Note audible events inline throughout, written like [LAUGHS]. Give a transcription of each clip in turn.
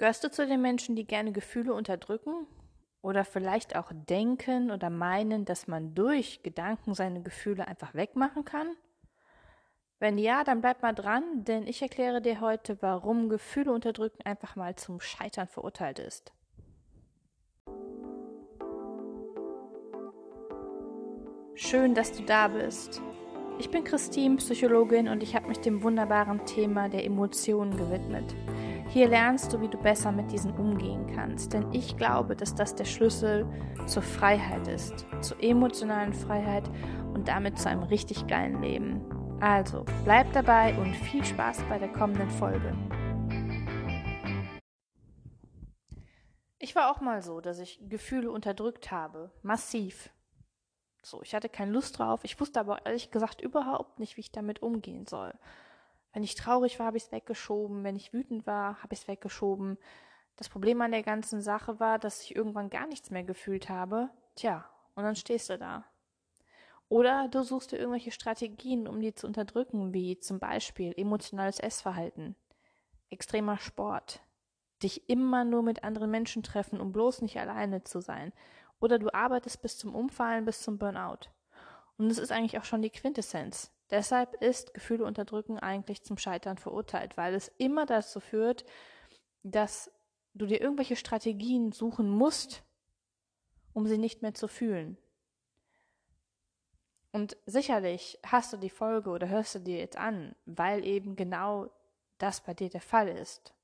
Gehörst du zu den Menschen, die gerne Gefühle unterdrücken oder vielleicht auch denken oder meinen, dass man durch Gedanken seine Gefühle einfach wegmachen kann? Wenn ja, dann bleib mal dran, denn ich erkläre dir heute, warum Gefühle unterdrücken einfach mal zum Scheitern verurteilt ist. Schön, dass du da bist. Ich bin Christine, Psychologin und ich habe mich dem wunderbaren Thema der Emotionen gewidmet. Hier lernst du, wie du besser mit diesen umgehen kannst, denn ich glaube, dass das der Schlüssel zur Freiheit ist, zur emotionalen Freiheit und damit zu einem richtig geilen Leben. Also, bleib dabei und viel Spaß bei der kommenden Folge. Ich war auch mal so, dass ich Gefühle unterdrückt habe, massiv. So, ich hatte keine Lust drauf, ich wusste aber ehrlich gesagt überhaupt nicht, wie ich damit umgehen soll. Wenn ich traurig war, habe ich es weggeschoben. Wenn ich wütend war, habe ich es weggeschoben. Das Problem an der ganzen Sache war, dass ich irgendwann gar nichts mehr gefühlt habe. Tja, und dann stehst du da. Oder du suchst dir irgendwelche Strategien, um die zu unterdrücken, wie zum Beispiel emotionales Essverhalten, extremer Sport, dich immer nur mit anderen Menschen treffen, um bloß nicht alleine zu sein. Oder du arbeitest bis zum Umfallen, bis zum Burnout. Und das ist eigentlich auch schon die Quintessenz. Deshalb ist Gefühle unterdrücken eigentlich zum Scheitern verurteilt, weil es immer dazu führt, dass du dir irgendwelche Strategien suchen musst, um sie nicht mehr zu fühlen. Und sicherlich hast du die Folge oder hörst du dir jetzt an, weil eben genau das bei dir der Fall ist.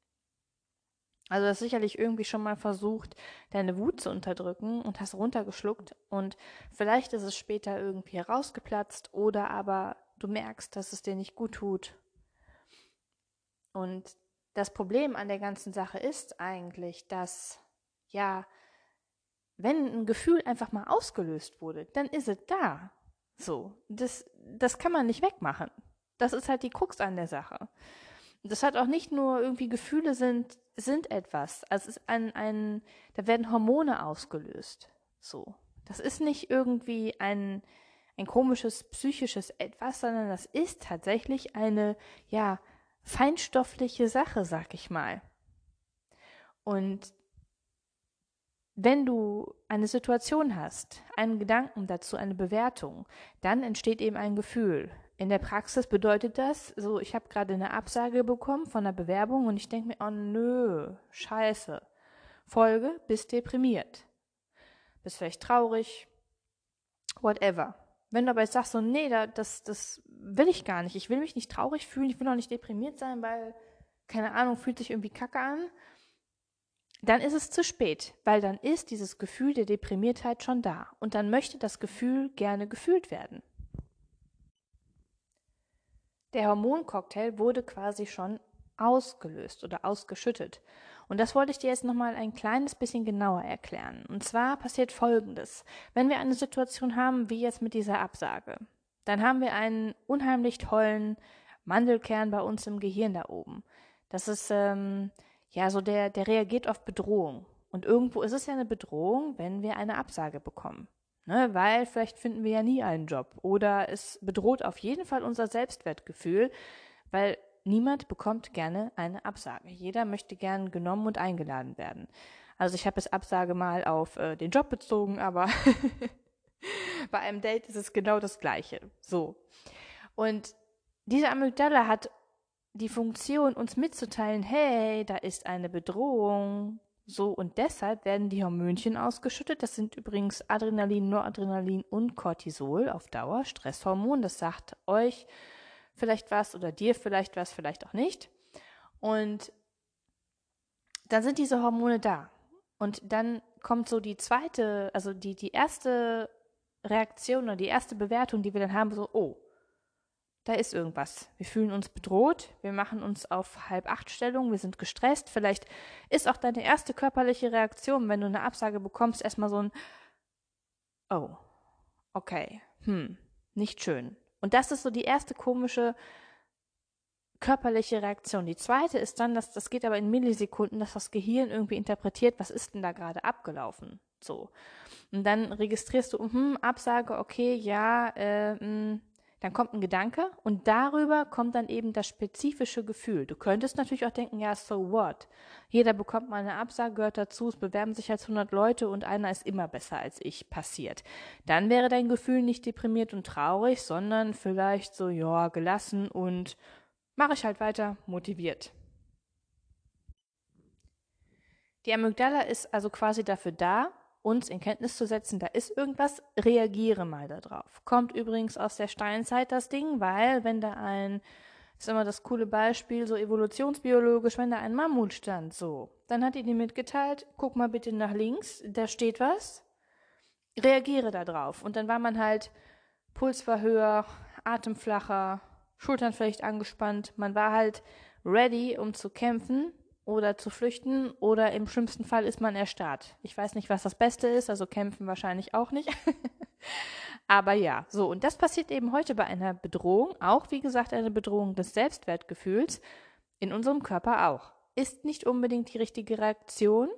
Also du hast sicherlich irgendwie schon mal versucht, deine Wut zu unterdrücken und hast runtergeschluckt und vielleicht ist es später irgendwie herausgeplatzt oder aber du merkst, dass es dir nicht gut tut. Und das Problem an der ganzen Sache ist eigentlich, dass, ja, wenn ein Gefühl einfach mal ausgelöst wurde, dann ist es da. So, das, das kann man nicht wegmachen. Das ist halt die Krux an der Sache. Das hat auch nicht nur irgendwie Gefühle sind, sind etwas. Also es ist ein, ein, da werden Hormone ausgelöst. So. Das ist nicht irgendwie ein, ein komisches psychisches Etwas, sondern das ist tatsächlich eine, ja, feinstoffliche Sache, sag ich mal. Und wenn du eine Situation hast, einen Gedanken dazu, eine Bewertung, dann entsteht eben ein Gefühl. In der Praxis bedeutet das, so ich habe gerade eine Absage bekommen von einer Bewerbung und ich denke mir, oh nö, scheiße. Folge, bist deprimiert. Bist vielleicht traurig, whatever. Wenn du aber jetzt sagst, so, nee, das, das will ich gar nicht. Ich will mich nicht traurig fühlen, ich will auch nicht deprimiert sein, weil, keine Ahnung, fühlt sich irgendwie kacke an, dann ist es zu spät, weil dann ist dieses Gefühl der Deprimiertheit schon da und dann möchte das Gefühl gerne gefühlt werden. Der Hormoncocktail wurde quasi schon ausgelöst oder ausgeschüttet. Und das wollte ich dir jetzt nochmal ein kleines bisschen genauer erklären. Und zwar passiert Folgendes. Wenn wir eine Situation haben, wie jetzt mit dieser Absage, dann haben wir einen unheimlich tollen Mandelkern bei uns im Gehirn da oben. Das ist, ähm, ja, so der, der reagiert auf Bedrohung. Und irgendwo ist es ja eine Bedrohung, wenn wir eine Absage bekommen. Ne, weil vielleicht finden wir ja nie einen Job. Oder es bedroht auf jeden Fall unser Selbstwertgefühl, weil Niemand bekommt gerne eine Absage. Jeder möchte gern genommen und eingeladen werden. Also ich habe es Absage mal auf äh, den Job bezogen, aber [LAUGHS] bei einem Date ist es genau das Gleiche. So. Und diese Amygdala hat die Funktion, uns mitzuteilen, hey, da ist eine Bedrohung. So, und deshalb werden die Hormönchen ausgeschüttet. Das sind übrigens Adrenalin, Noradrenalin und Cortisol auf Dauer, Stresshormon. Das sagt euch, vielleicht was oder dir vielleicht was, vielleicht auch nicht. Und dann sind diese Hormone da. Und dann kommt so die zweite, also die, die erste Reaktion oder die erste Bewertung, die wir dann haben, so, oh, da ist irgendwas. Wir fühlen uns bedroht, wir machen uns auf halb acht Stellung, wir sind gestresst. Vielleicht ist auch deine erste körperliche Reaktion, wenn du eine Absage bekommst, erstmal so ein, oh, okay, hm, nicht schön. Und das ist so die erste komische körperliche Reaktion. Die zweite ist dann, dass das geht aber in Millisekunden, dass das Gehirn irgendwie interpretiert, was ist denn da gerade abgelaufen? So. Und dann registrierst du, hm, Absage, okay, ja, äh, mh, hm, Dann kommt ein Gedanke und darüber kommt dann eben das spezifische Gefühl. Du könntest natürlich auch denken, ja, so what? Jeder bekommt mal eine Absage, gehört dazu, es bewerben sich als 100 Leute und einer ist immer besser als ich passiert. Dann wäre dein Gefühl nicht deprimiert und traurig, sondern vielleicht so, ja, gelassen und mache ich halt weiter, motiviert. Die Amygdala ist also quasi dafür da, uns in Kenntnis zu setzen, da ist irgendwas, reagiere mal darauf. Kommt übrigens aus der Steinzeit das Ding, weil wenn da ein, ist immer das coole Beispiel, so evolutionsbiologisch, wenn da ein Mammut stand, so, dann hat die dir mitgeteilt, guck mal bitte nach links, da steht was, reagiere da drauf. Und dann war man halt, Puls war höher, Atem flacher, Schultern vielleicht angespannt, man war halt ready, um zu kämpfen oder zu flüchten oder im schlimmsten Fall ist man erstarrt. Ich weiß nicht, was das Beste ist, also kämpfen wahrscheinlich auch nicht. [LAUGHS] Aber ja, so, und das passiert eben heute bei einer Bedrohung, auch wie gesagt eine Bedrohung des Selbstwertgefühls, in unserem Körper auch. Ist nicht unbedingt die richtige Reaktion,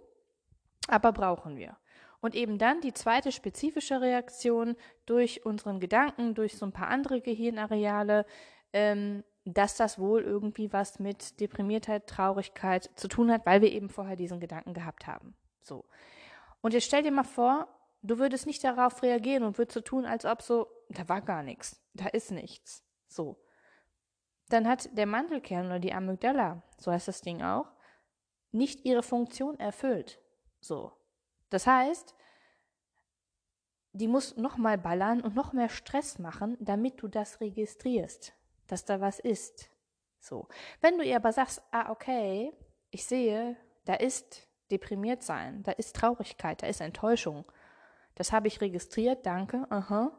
aber brauchen wir. Und eben dann die zweite spezifische Reaktion durch unseren Gedanken, durch so ein paar andere Gehirnareale, ähm, dass das wohl irgendwie was mit Deprimiertheit, Traurigkeit zu tun hat, weil wir eben vorher diesen Gedanken gehabt haben. So. Und jetzt stell dir mal vor, du würdest nicht darauf reagieren und würdest so tun, als ob so, da war gar nichts, da ist nichts. So. Dann hat der Mandelkern oder die Amygdala, so heißt das Ding auch, nicht ihre Funktion erfüllt. So. Das heißt, die muss nochmal ballern und noch mehr Stress machen, damit du das registrierst dass da was ist. So. Wenn du ihr aber sagst, ah, okay, ich sehe, da ist deprimiert sein, da ist Traurigkeit, da ist Enttäuschung. Das habe ich registriert, danke, aha.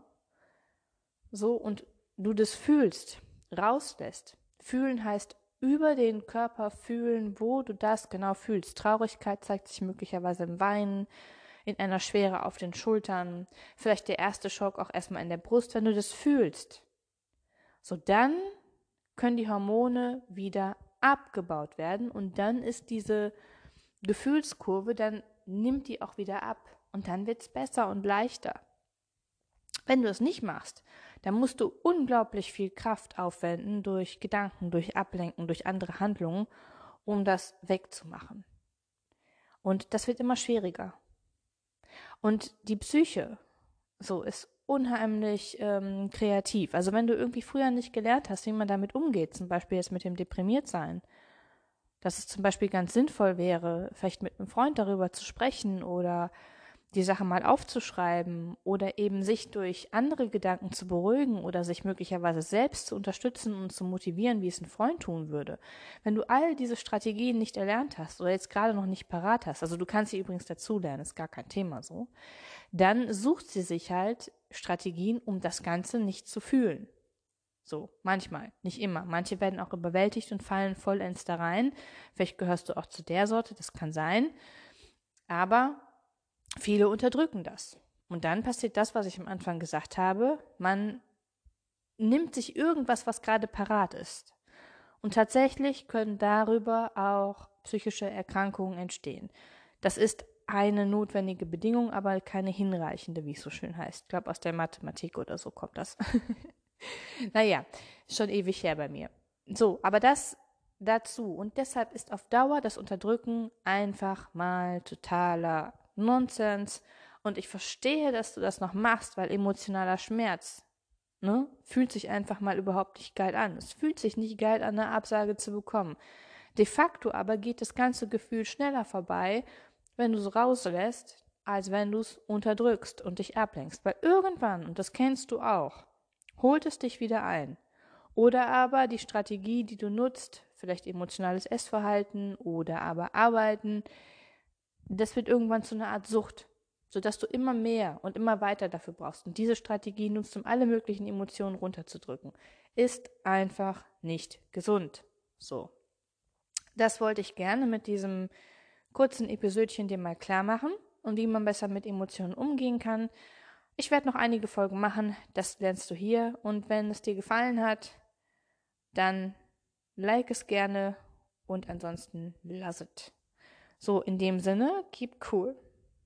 So, und du das fühlst, rauslässt. Fühlen heißt über den Körper fühlen, wo du das genau fühlst. Traurigkeit zeigt sich möglicherweise im Weinen, in einer Schwere auf den Schultern, vielleicht der erste Schock auch erstmal in der Brust, wenn du das fühlst. So dann können die Hormone wieder abgebaut werden und dann ist diese Gefühlskurve, dann nimmt die auch wieder ab und dann wird es besser und leichter. Wenn du es nicht machst, dann musst du unglaublich viel Kraft aufwenden durch Gedanken, durch Ablenken, durch andere Handlungen, um das wegzumachen. Und das wird immer schwieriger. Und die Psyche, so ist unheimlich ähm, kreativ. Also wenn du irgendwie früher nicht gelernt hast, wie man damit umgeht, zum Beispiel jetzt mit dem Deprimiertsein, dass es zum Beispiel ganz sinnvoll wäre, vielleicht mit einem Freund darüber zu sprechen oder die Sache mal aufzuschreiben oder eben sich durch andere Gedanken zu beruhigen oder sich möglicherweise selbst zu unterstützen und zu motivieren, wie es ein Freund tun würde. Wenn du all diese Strategien nicht erlernt hast oder jetzt gerade noch nicht parat hast, also du kannst sie übrigens dazulernen, ist gar kein Thema so, dann sucht sie sich halt Strategien, um das Ganze nicht zu fühlen. So, manchmal, nicht immer. Manche werden auch überwältigt und fallen vollends da rein. Vielleicht gehörst du auch zu der Sorte, das kann sein. Aber Viele unterdrücken das. Und dann passiert das, was ich am Anfang gesagt habe. Man nimmt sich irgendwas, was gerade parat ist. Und tatsächlich können darüber auch psychische Erkrankungen entstehen. Das ist eine notwendige Bedingung, aber keine hinreichende, wie es so schön heißt. Ich glaube, aus der Mathematik oder so kommt das. [LAUGHS] naja, schon ewig her bei mir. So, aber das dazu. Und deshalb ist auf Dauer das Unterdrücken einfach mal totaler Nonsens. Und ich verstehe, dass du das noch machst, weil emotionaler Schmerz, ne, fühlt sich einfach mal überhaupt nicht geil an. Es fühlt sich nicht geil an, eine Absage zu bekommen. De facto aber geht das ganze Gefühl schneller vorbei, wenn du es rauslässt, als wenn du es unterdrückst und dich ablenkst. Weil irgendwann, und das kennst du auch, holt es dich wieder ein. Oder aber die Strategie, die du nutzt, vielleicht emotionales Essverhalten oder aber Arbeiten, das wird irgendwann zu einer Art Sucht, sodass du immer mehr und immer weiter dafür brauchst. Und diese Strategie nutzt, um alle möglichen Emotionen runterzudrücken. Ist einfach nicht gesund. So. Das wollte ich gerne mit diesem kurzen Episodchen dir mal klar machen und wie man besser mit Emotionen umgehen kann. Ich werde noch einige Folgen machen, das lernst du hier. Und wenn es dir gefallen hat, dann like es gerne und ansonsten lass es. So, in dem Sinne, keep cool.